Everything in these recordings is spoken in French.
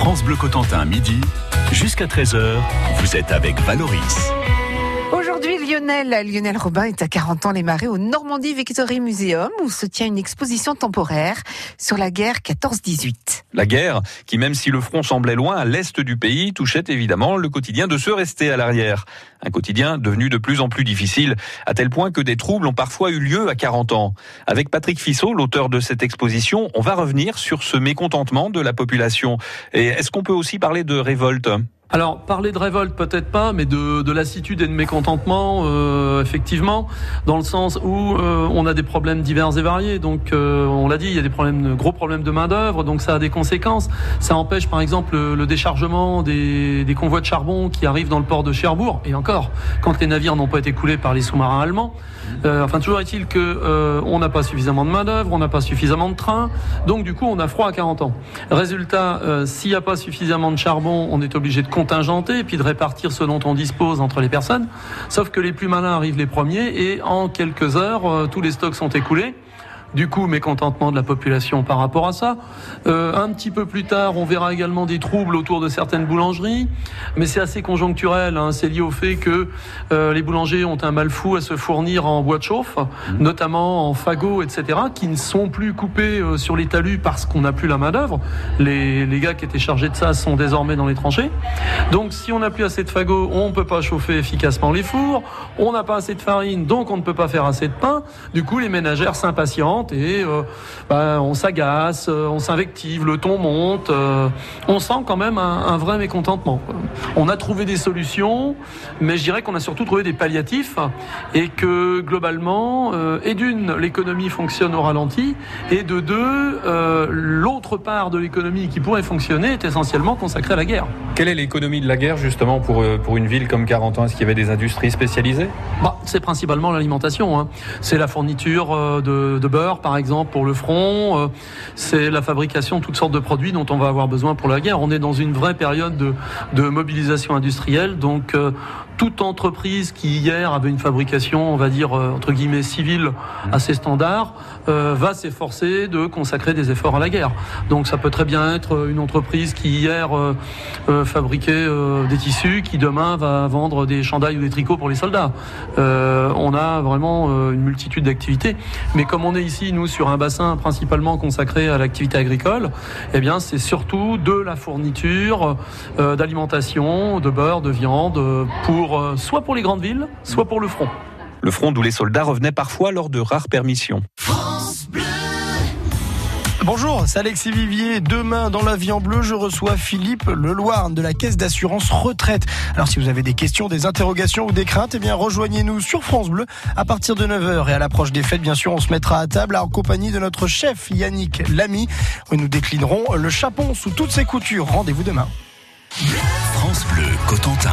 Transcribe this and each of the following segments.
France Bleu Cotentin, midi, jusqu'à 13h, vous êtes avec Valoris. Lionel Robin est à 40 ans les marais au Normandie Victory Museum où se tient une exposition temporaire sur la guerre 14-18. La guerre, qui même si le front semblait loin à l'est du pays, touchait évidemment le quotidien de ceux restés à l'arrière. Un quotidien devenu de plus en plus difficile, à tel point que des troubles ont parfois eu lieu à 40 ans. Avec Patrick Fissot, l'auteur de cette exposition, on va revenir sur ce mécontentement de la population. Et est-ce qu'on peut aussi parler de révolte? Alors, parler de révolte, peut-être pas, mais de, de lassitude et de mécontentement, euh, effectivement, dans le sens où euh, on a des problèmes divers et variés. Donc, euh, on l'a dit, il y a des problèmes, gros problèmes de main-d'œuvre, donc ça a des conséquences. Ça empêche, par exemple, le, déchargement des, convois de charbon qui arrivent dans le port de Cherbourg. Et encore, quand les navires n'ont pas été coulés par les sous-marins allemands. enfin, toujours est-il que on n'a pas suffisamment de main-d'œuvre, on n'a pas suffisamment de trains, donc du coup, on a froid à 40 ans. Résultat, s'il n'y a pas suffisamment de charbon, on est obligé de contingenter et puis de répartir ce dont on dispose entre les personnes. Sauf que les plus malins arrivent les premiers et en quelques heures, euh, tous les stocks sont écoulés. Du coup, mécontentement de la population par rapport à ça. Euh, un petit peu plus tard, on verra également des troubles autour de certaines boulangeries, mais c'est assez conjoncturel. Hein. C'est lié au fait que euh, les boulangers ont un mal fou à se fournir en bois de chauffe, mmh. notamment en fagots, etc., qui ne sont plus coupés euh, sur les talus parce qu'on n'a plus la main d'œuvre. Les, les gars qui étaient chargés de ça sont désormais dans les tranchées. Donc, si on n'a plus assez de fagots, on ne peut pas chauffer efficacement les fours. On n'a pas assez de farine, donc on ne peut pas faire assez de pain. Du coup, les ménagères s'impatientent et euh, bah, on s'agace, euh, on s'invective, le ton monte. Euh, on sent quand même un, vrai mécontentement. On a trouvé des solutions, mais je dirais qu'on a surtout trouvé des palliatifs et que globalement, et d'une, l'économie fonctionne au ralenti, et de deux, l'autre part de l'économie qui pourrait fonctionner est essentiellement consacrée à la guerre. Quelle est l'économie de la guerre justement pour, pour une ville comme 40 ans? Est-ce qu'il y avait des industries spécialisées? Bah, C'est principalement l'alimentation. Hein. C'est la fourniture de, de beurre par exemple, pour le front. Euh, c'est la fabrication de toutes sortes de produits dont on va avoir besoin pour la guerre. On est dans une vraie période de, mobilisation industrielle. Donc, euh, toute entreprise qui hier avait une fabrication, on va dire euh, entre guillemets civile assez standard, euh, va s'efforcer de consacrer des efforts à la guerre. Donc ça peut très bien être une entreprise qui hier fabriquait des tissus, qui demain va vendre des chandails ou des tricots pour les soldats. on a vraiment une multitude d'activités, mais comme on est ici nous sur un bassin principalement consacré à l'activité agricole, eh bien c'est surtout de la fourniture d'alimentation, de beurre, de viande pour euh, soit pour les grandes villes, soit pour le front. Le front d'où les soldats revenaient parfois lors de rares permissions. Bonjour, c'est Alexis Vivier. Demain, dans la vie en bleu, je reçois Philippe Leloir de la Caisse d'assurance retraite. Alors, si vous avez des questions, des interrogations ou des craintes, eh bien, rejoignez-nous sur France Bleu à partir de 9h. Et à l'approche des fêtes, bien sûr, on se mettra à table en compagnie de notre chef Yannick Lamy. Où nous déclinerons le chapon sous toutes ses coutures. Rendez-vous demain. France Bleu, Cotentin.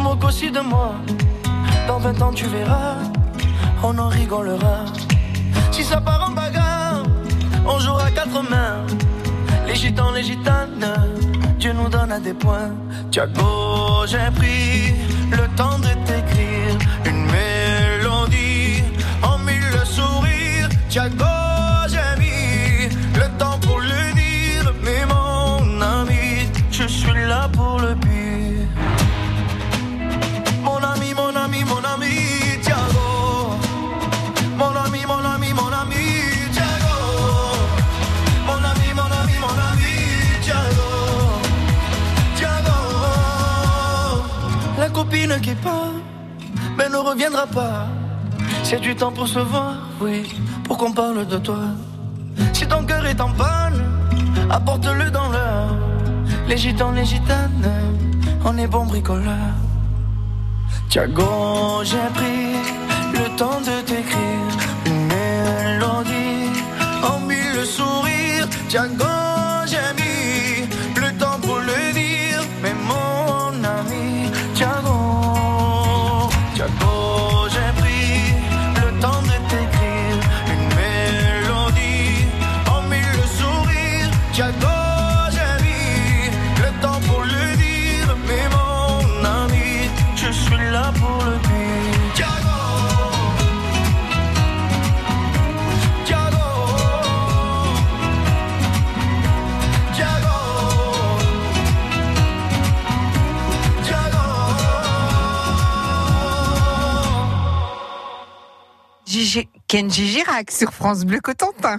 Moque aussi de moi. Dans 20 ans, tu verras, on en rigolera. Si ça part en bagarre, on jouera quatre mains. Les gitans, les gitanes, Dieu nous donne à des points. Tiago, j'ai pris le temps de t'écrire une mélodie en mille sourires. Tiago, reviendra pas. C'est du temps pour se voir, oui, pour qu'on parle de toi. Si ton cœur est en panne, apporte-le dans l'heure. Les gitans, les gitanes, on est bon bricoleur. Tiago, j'ai pris le temps de t'écrire une mélodie en mille sourires. Tiago, Kenji Girac sur France Bleu Cotentin.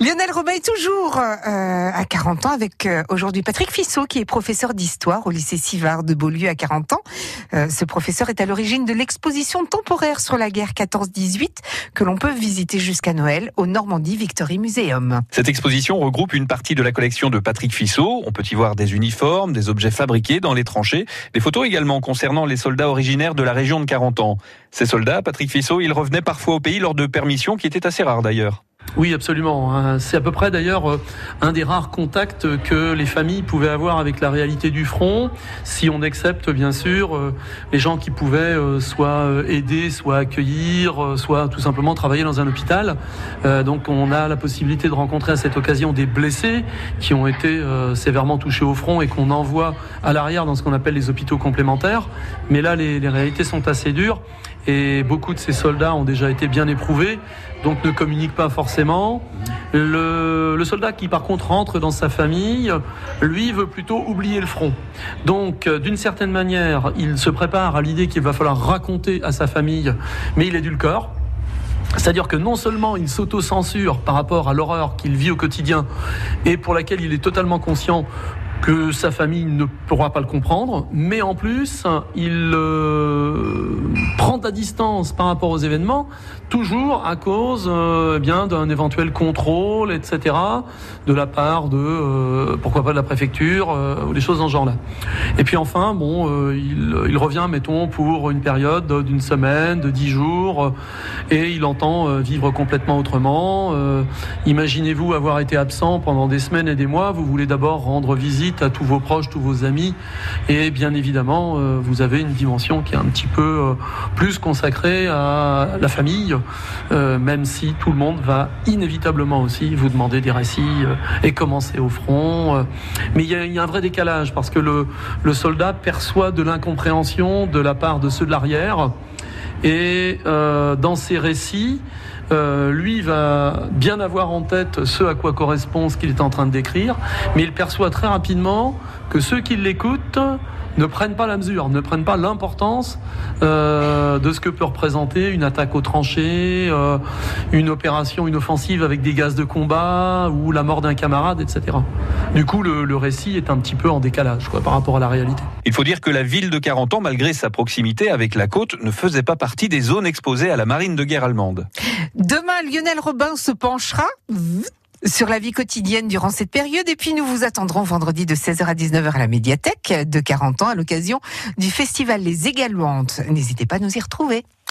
Lionel Robin est toujours euh, à 40 ans avec euh, aujourd'hui Patrick Fissot qui est professeur d'histoire au lycée Sivard de Beaulieu à 40 ans. Euh, ce professeur est à l'origine de l'exposition temporaire sur la guerre 14-18 que l'on peut visiter jusqu'à Noël au Normandie Victory Museum. Cette exposition regroupe une partie de la collection de Patrick Fissot. On peut y voir des uniformes, des objets fabriqués dans les tranchées, des photos également concernant les soldats originaires de la région de 40 ans. Ces soldats, Patrick Fissot, ils revenaient parfois au pays lors de permissions qui étaient assez rares d'ailleurs. Oui, absolument. hein. C'est à peu près d'ailleurs euh, un des rares contacts que les familles pouvaient avoir avec la réalité du front, si on accepte bien sûr euh, les gens qui pouvaient euh, soit euh, aider, soit accueillir, euh, soit tout simplement travailler dans un hôpital. Euh, Donc on a la possibilité de rencontrer à cette occasion des blessés qui ont été euh, sévèrement touchés au front et qu'on envoie à l'arrière dans ce qu'on appelle les hôpitaux complémentaires. Mais là, les, les réalités sont assez dures et beaucoup de ces soldats ont déjà été bien éprouvés, donc ne communiquent pas forcément. Le, le soldat qui par contre rentre dans sa famille, lui veut plutôt oublier le front. Donc euh, d'une certaine manière, il se prépare à l'idée qu'il va falloir raconter à sa famille, mais il édulcore. C'est-à-dire que non seulement il s'auto-censure par rapport à l'horreur qu'il vit au quotidien et pour laquelle il est totalement conscient que sa famille ne pourra pas le comprendre, mais en plus, il euh, prend à distance par rapport aux événements, toujours à cause euh, eh bien d'un éventuel contrôle, etc., de la part de, euh, pourquoi pas de la préfecture, ou des choses dans ce genre-là. Et puis enfin, bon, il, revient, mettons, pour une période d'une semaine, de dix jours, et il entend vivre complètement autrement. Imaginez-vous avoir été absent pendant des semaines et des mois, vous voulez d'abord rendre visite à tous vos proches, tous vos amis, et bien évidemment, euh, vous avez une dimension qui est un petit peu euh, plus consacrée à la famille, euh, même si tout le monde va inévitablement aussi vous demander des récits et commencer au front. Mais il y, a- un vrai décalage parce que le, soldat perçoit de l'incompréhension de la part de ceux de l'arrière. Et dans ces récits, euh, lui va bien avoir en tête ce à quoi correspond ce qu'il est en train de décrire, mais il perçoit très rapidement que ceux qui l'écoutent ne prennent pas la mesure, ne prennent pas l'importance euh, de ce que peut représenter une attaque aux tranchées, euh, une opération, une offensive avec des gaz de combat ou la mort d'un camarade, etc. Du coup, le, le récit est un petit peu en décalage quoi, par rapport à la réalité. Il faut dire que la ville de 40 ans, malgré sa proximité avec la côte, ne faisait pas partie des zones exposées à la marine de guerre allemande. Demain, Lionel Robin se penchera sur la vie quotidienne durant cette période et puis nous vous attendrons vendredi de 16h à 19h à la médiathèque de 40 ans à l'occasion du festival Les Égaluantes. N'hésitez pas à nous y retrouver.